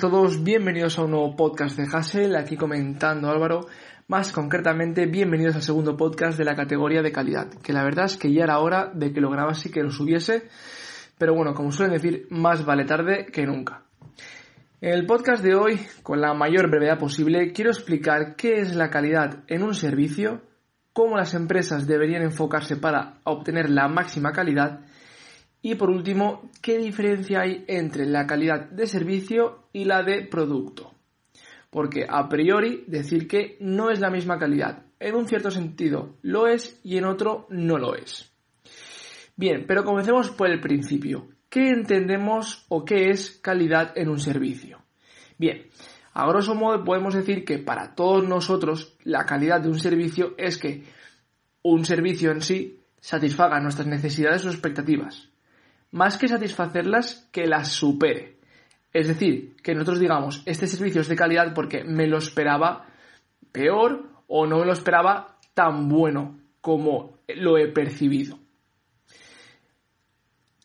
todos, bienvenidos a un nuevo podcast de Hassel, aquí comentando Álvaro, más concretamente bienvenidos al segundo podcast de la categoría de calidad, que la verdad es que ya era hora de que lo grabase y que lo subiese, pero bueno, como suelen decir, más vale tarde que nunca. En el podcast de hoy, con la mayor brevedad posible, quiero explicar qué es la calidad en un servicio, cómo las empresas deberían enfocarse para obtener la máxima calidad y por último, ¿qué diferencia hay entre la calidad de servicio y la de producto? Porque a priori decir que no es la misma calidad. En un cierto sentido lo es y en otro no lo es. Bien, pero comencemos por el principio. ¿Qué entendemos o qué es calidad en un servicio? Bien, a grosso modo podemos decir que para todos nosotros la calidad de un servicio es que un servicio en sí satisfaga nuestras necesidades o expectativas más que satisfacerlas, que las supere. Es decir, que nosotros digamos, este servicio es de calidad porque me lo esperaba peor o no me lo esperaba tan bueno como lo he percibido.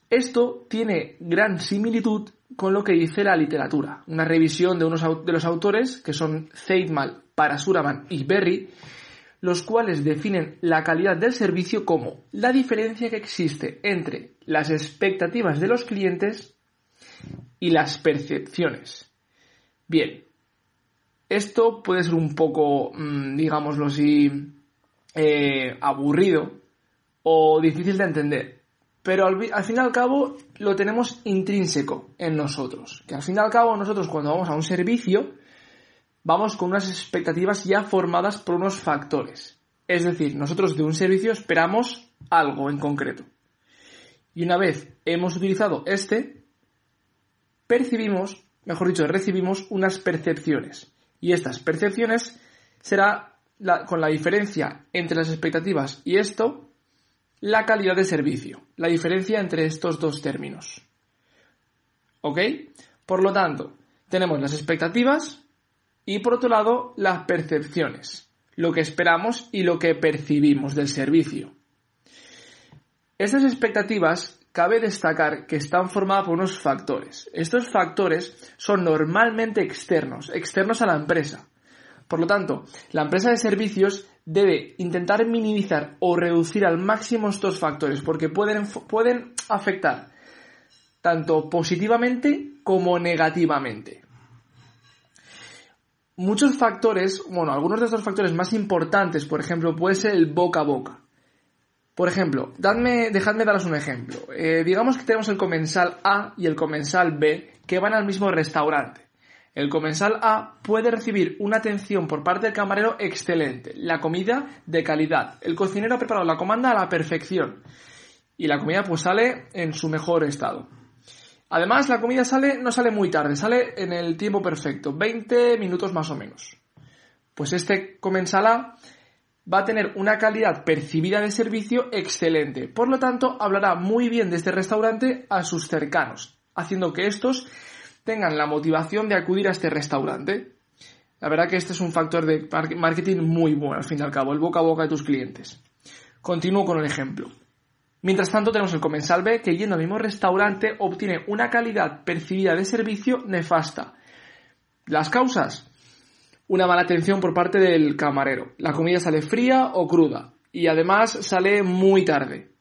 Esto tiene gran similitud con lo que dice la literatura. Una revisión de unos de los autores, que son Zeidmal, Parasuraman y Berry, los cuales definen la calidad del servicio como la diferencia que existe entre las expectativas de los clientes y las percepciones. Bien, esto puede ser un poco, mm, digámoslo así, eh, aburrido o difícil de entender, pero al, al, fin y al cabo lo tenemos intrínseco en nosotros. Que al fin y al cabo nosotros cuando vamos a un servicio vamos con unas expectativas ya formadas por unos factores. Es decir, nosotros de un servicio esperamos algo en concreto. Y una vez hemos utilizado este, percibimos, mejor dicho, recibimos unas percepciones. Y estas percepciones será con la diferencia entre las expectativas y esto, la calidad de servicio. La diferencia entre estos dos términos. ¿Ok? Por lo tanto, tenemos las expectativas y por otro lado las percepciones, lo que esperamos y lo que percibimos del servicio. Estas expectativas cabe destacar que están formadas por unos factores. Estos factores son normalmente externos, externos a la empresa. Por lo tanto, la empresa de servicios debe intentar minimizar o reducir al máximo estos factores porque pueden, pueden afectar tanto positivamente como negativamente muchos factores, bueno, algunos de estos factores más importantes, por ejemplo, puede ser el boca a boca. Por ejemplo, dadme, dejadme daros un ejemplo. Eh, digamos que tenemos el comensal A y el comensal B que van al mismo restaurante. El comensal A puede recibir una atención por parte del camarero excelente, la comida de calidad, el cocinero ha preparado la comanda a la perfección y la comida pues sale en su mejor estado. Además, la comida sale, no sale muy tarde, sale en el tiempo perfecto, 20 minutos más o menos. Pues este comensala va a tener una calidad percibida de servicio excelente. Por lo tanto, hablará muy bien de este restaurante a sus cercanos, haciendo que estos tengan la motivación de acudir a este restaurante. La verdad que este es un factor de marketing muy bueno, al fin y al cabo, el boca a boca de tus clientes. Continúo con el ejemplo. Mientras tanto tenemos el comensal B que yendo al mismo restaurante obtiene una calidad percibida de servicio nefasta. Las causas, una mala atención por parte del camarero. La comida sale fría o cruda y además sale muy tarde.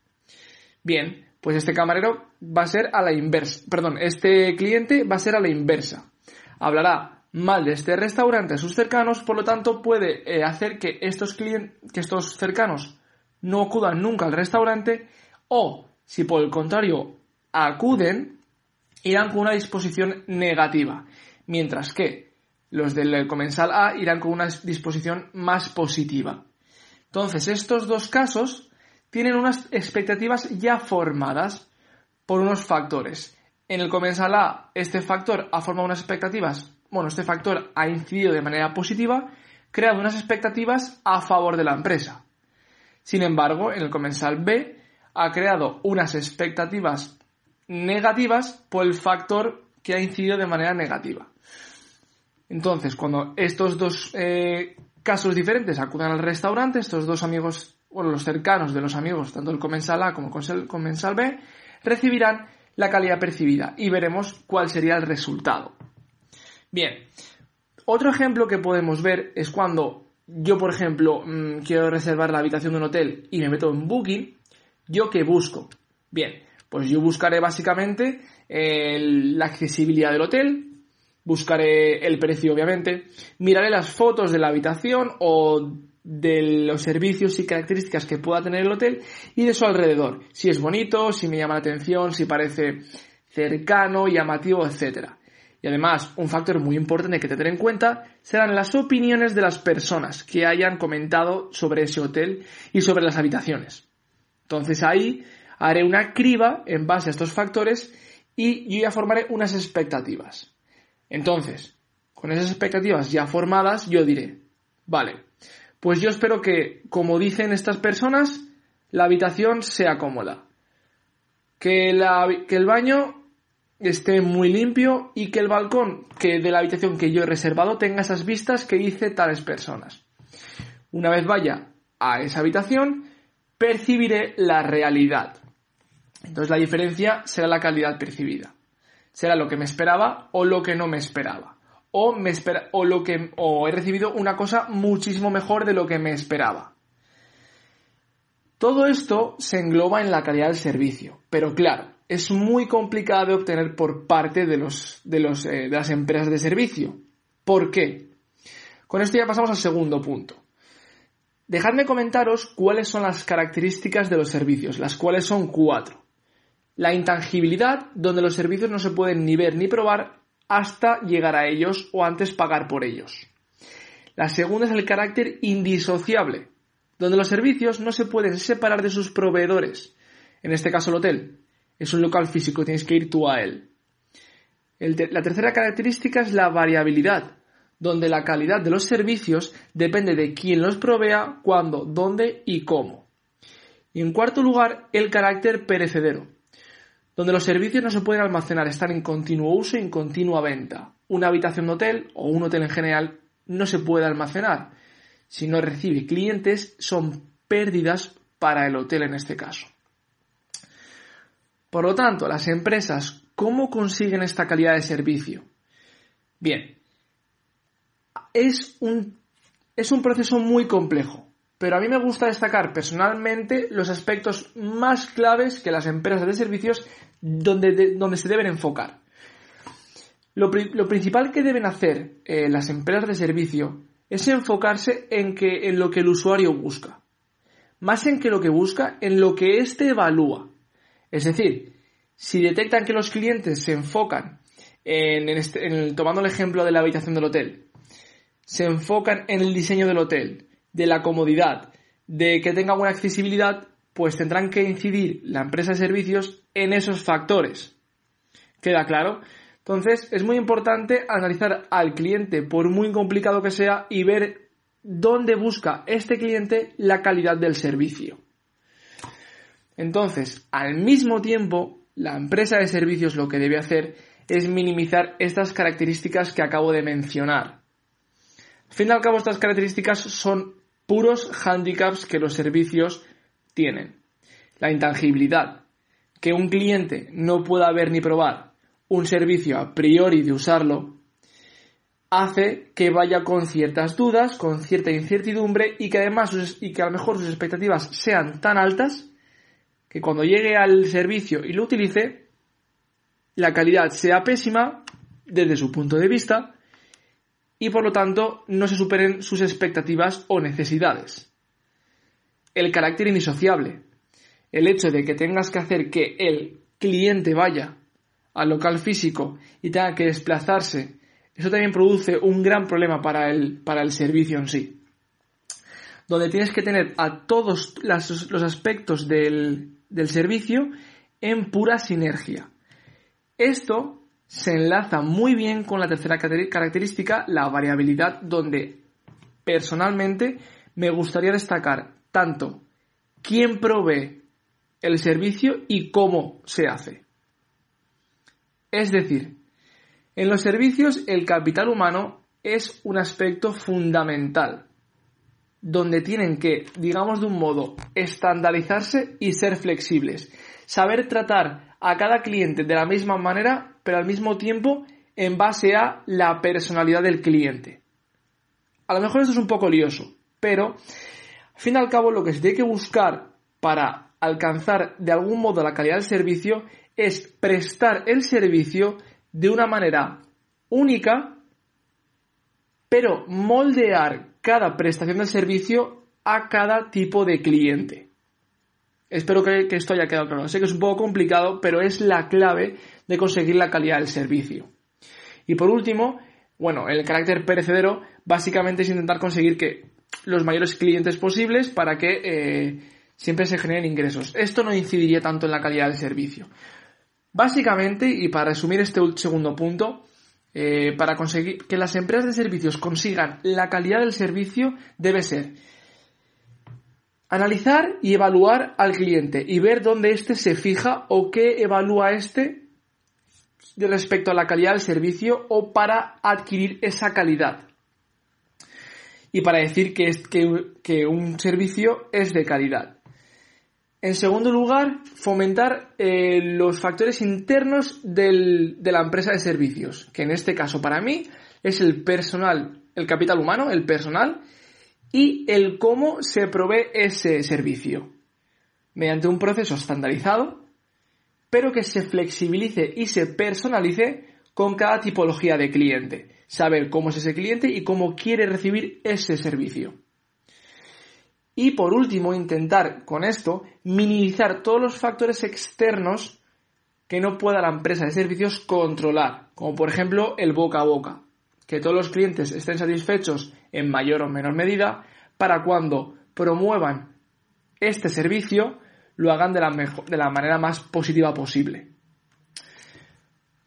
Bien, pues este camarero va a ser a la inversa, perdón, este cliente va a ser a la inversa. Hablará mal de este restaurante a sus cercanos, por lo tanto puede eh, hacer que estos clientes, que estos cercanos no acudan nunca al restaurante o, si por el contrario acuden, irán con una disposición negativa, mientras que los del comensal A irán con una disposición más positiva. Entonces, estos dos casos tienen unas expectativas ya formadas por unos factores. En el comensal A, este factor ha formado unas expectativas, bueno, este factor ha incidido de manera positiva, creando unas expectativas a favor de la empresa. Sin embargo, en el comensal B ha creado unas expectativas negativas por el factor que ha incidido de manera negativa. Entonces, cuando estos dos eh, casos diferentes acudan al restaurante, estos dos amigos, bueno, los cercanos de los amigos, tanto el comensal A como el comensal B, recibirán la calidad percibida y veremos cuál sería el resultado. Bien, otro ejemplo que podemos ver es cuando yo, por ejemplo, mm, quiero reservar la habitación de un hotel y me meto en Booking, ¿yo qué busco? Bien, pues yo buscaré básicamente la accesibilidad del hotel, buscaré el precio obviamente, miraré las fotos de la habitación o de los servicios y características que pueda tener el hotel y de su alrededor, si es bonito, si me llama la atención, si parece cercano, llamativo, etc. Y además, un factor muy importante que tener en cuenta serán las opiniones de las personas que hayan comentado sobre ese hotel y sobre las habitaciones. Entonces ahí haré una criba en base a estos factores y yo ya formaré unas expectativas. Entonces, con esas expectativas ya formadas, yo diré, vale, pues yo espero que, como dicen estas personas, la habitación sea cómoda, que, que el baño esté muy limpio y que el balcón que de la habitación que yo he reservado tenga esas vistas que dice tales personas. Una vez vaya a esa habitación, percibiré la realidad. Entonces la diferencia será la calidad percibida. Será lo que me esperaba o lo que no me esperaba. O, me espera, o, lo que, o he recibido una cosa muchísimo mejor de lo que me esperaba. Todo esto se engloba en la calidad del servicio, pero claro, es muy complicado de obtener por parte de, los, de, los, eh, de las empresas de servicio. ¿Por qué? Con esto ya pasamos al segundo punto. Dejadme comentaros cuáles son las características de los servicios, las cuales son cuatro. La intangibilidad, donde los servicios no se pueden ni ver ni probar hasta llegar a ellos o antes pagar por ellos. La segunda es el carácter indisociable, donde los servicios no se pueden separar de sus proveedores, en este caso el hotel. Es un local físico, tienes que ir tú a él. la tercera característica es la variabilidad, donde la calidad de los servicios depende de quién los provea, cuándo, dónde y cómo. Y en cuarto lugar, el carácter perecedero, donde los servicios no se pueden almacenar, están en continuo uso y en continua venta. Una habitación de hotel o un hotel en general no se puede almacenar. Si no recibe clientes, son pérdidas para el hotel en este caso. Por lo tanto, las empresas, ¿cómo consiguen esta calidad de servicio? Bien, es un, es un proceso muy complejo, pero a mí me gusta destacar personalmente los aspectos más claves que las empresas de servicios donde, donde se deben enfocar. Lo, principal que deben hacer eh, las empresas de servicio es enfocarse en, que, en lo que el usuario busca. Más en que lo que busca, en lo que éste evalúa. Es decir, si detectan que los clientes se enfocan en, este, tomando el ejemplo de la habitación del hotel, se enfocan en el diseño del hotel, de la comodidad, de que tenga buena accesibilidad, pues tendrán que incidir la empresa de servicios en esos factores. ¿Queda claro? Entonces es muy importante analizar al cliente, por muy complicado que sea, y ver dónde busca este cliente la calidad del servicio. Entonces, al mismo tiempo, la empresa de servicios lo que debe hacer es minimizar estas características que acabo de mencionar. Fin y al cabo, estas características son puros handicaps que los servicios tienen. La intangibilidad, que un cliente no pueda ver ni probar un servicio a priori de usarlo, hace que vaya con ciertas dudas, con cierta incertidumbre y que además y que a lo mejor sus expectativas sean tan altas que cuando llegue al servicio y lo utilice, la calidad sea pésima desde su punto de vista y por lo tanto no se superen sus expectativas o necesidades. El carácter indisociable. El hecho de que tengas que hacer que el cliente vaya al local físico y tenga que desplazarse, eso también produce un gran problema para el, para el servicio en sí. Donde tienes que tener a todos los aspectos del, del servicio en pura sinergia. Esto se enlaza muy bien con la tercera característica, la variabilidad, donde personalmente me gustaría destacar tanto quién provee el servicio y cómo se hace. Es decir, en los servicios el capital humano es un aspecto fundamental, donde tienen que, digamos de un modo, estandarizarse y ser flexibles. Saber tratar a cada cliente de la misma manera, pero al mismo tiempo en base a la personalidad del cliente. A lo mejor esto es un poco lioso, pero al fin y al cabo lo que se tiene que buscar para alcanzar de algún modo la calidad del servicio es prestar el servicio de una manera única, pero moldear cada prestación del servicio a cada tipo de cliente. Espero que, esto haya quedado claro. Sé que es un poco complicado, pero es la clave de conseguir la calidad del servicio. Y por último, bueno, el carácter perecedero básicamente es intentar conseguir que los mayores clientes posibles para que eh, siempre se generen ingresos. Esto no incidiría tanto en la calidad del servicio. Básicamente, y para resumir este segundo punto, eh, para conseguir que las empresas de servicios consigan la calidad del servicio debe ser analizar y evaluar al cliente y ver dónde éste se fija o qué evalúa éste respecto a la calidad del servicio o para adquirir esa calidad. Y para decir que, es, que un servicio es de calidad. En segundo lugar, fomentar eh, los factores internos de la empresa de servicios, que en este caso para mí es el personal, el capital humano, el personal, y el cómo se provee ese servicio, mediante un proceso estandarizado, pero que se flexibilice y se personalice con cada tipología de cliente, saber cómo es ese cliente y cómo quiere recibir ese servicio. Y por último, intentar con esto minimizar todos los factores externos que no pueda la empresa de servicios controlar, como por ejemplo el boca a boca, que todos los clientes estén satisfechos en mayor o menor medida para cuando promuevan este servicio lo hagan de la, de la manera más positiva posible.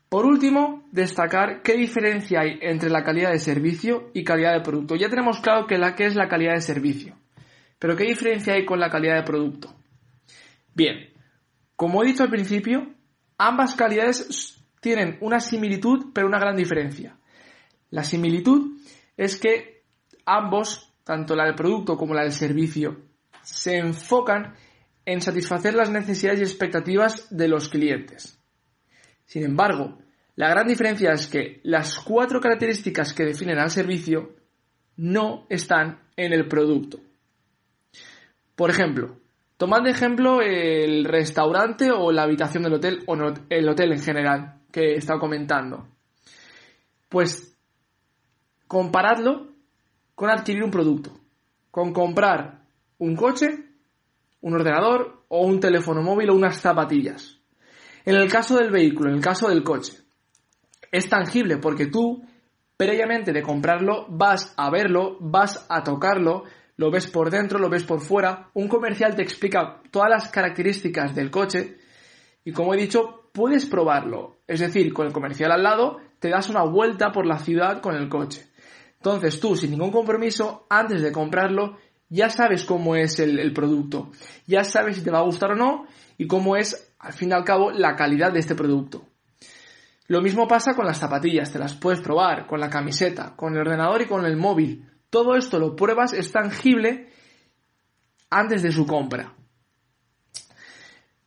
Por último, destacar qué diferencia hay entre la calidad de servicio y calidad de producto. Ya tenemos claro que la que es la calidad de servicio. Pero ¿qué diferencia hay con la calidad de producto? Bien, como he dicho al principio, ambas calidades tienen una similitud pero una gran diferencia. La similitud es que ambos, tanto la del producto como la del servicio, se enfocan en satisfacer las necesidades y expectativas de los clientes. Sin embargo, la gran diferencia es que las cuatro características que definen al servicio no están en el producto. Por ejemplo, tomad de ejemplo el restaurante o la habitación del hotel o el hotel en general que he estado comentando. Pues comparadlo con adquirir un producto, con comprar un coche, un ordenador o un teléfono móvil o unas zapatillas. En el caso del vehículo, en el caso del coche, es tangible porque tú, previamente de comprarlo, vas a verlo, vas a tocarlo, lo ves por dentro, lo ves por fuera, un comercial te explica todas las características del coche y como he dicho, puedes probarlo. Es decir, con el comercial al lado, te das una vuelta por la ciudad con el coche. Entonces tú, sin ningún compromiso, antes de comprarlo, ya sabes cómo es el, producto, ya sabes si te va a gustar o no y cómo es, al fin y al cabo, la calidad de este producto. Lo mismo pasa con las zapatillas, te las puedes probar, con la camiseta, con el ordenador y con el móvil. Todo esto lo pruebas, es tangible antes de su compra.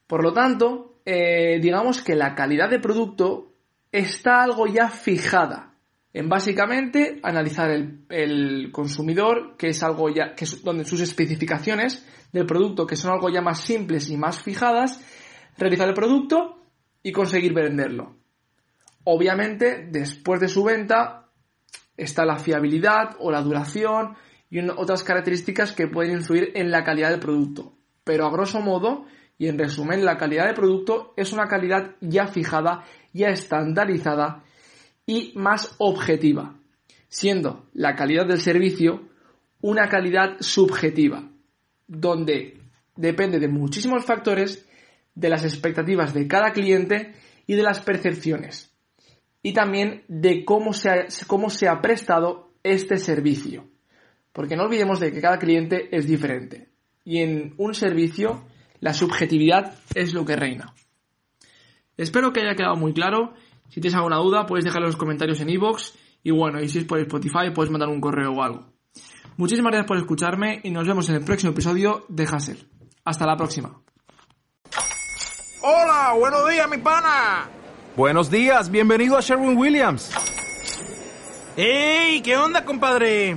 Por lo tanto, eh, digamos que la calidad de producto está algo ya fijada en básicamente analizar el, consumidor, que es algo ya, que es donde sus especificaciones del producto, que son algo ya más simples y más fijadas, realizar el producto y conseguir venderlo. Obviamente, después de su venta, está la fiabilidad o la duración y otras características que pueden influir en la calidad del producto. Pero a grosso modo, Y en resumen, la calidad de producto es una calidad ya fijada, ya estandarizada y más objetiva, siendo la calidad del servicio una calidad subjetiva, donde depende de muchísimos factores, de las expectativas de cada cliente y de las percepciones, y también de cómo se ha, cómo se ha prestado este servicio. Porque no olvidemos de que cada cliente es diferente. Y en un servicio la subjetividad es lo que reina. Espero que haya quedado muy claro. Si tienes alguna duda, puedes dejarlo en los comentarios en iVoox. y bueno, y si es por Spotify, puedes mandar un correo o algo. Muchísimas gracias por escucharme y nos vemos en el próximo episodio de Hassel. Hasta la próxima. Hola, buenos días, mi pana. Buenos días, bienvenido a Sherwin Williams. ¡Ey! ¿Qué onda, compadre?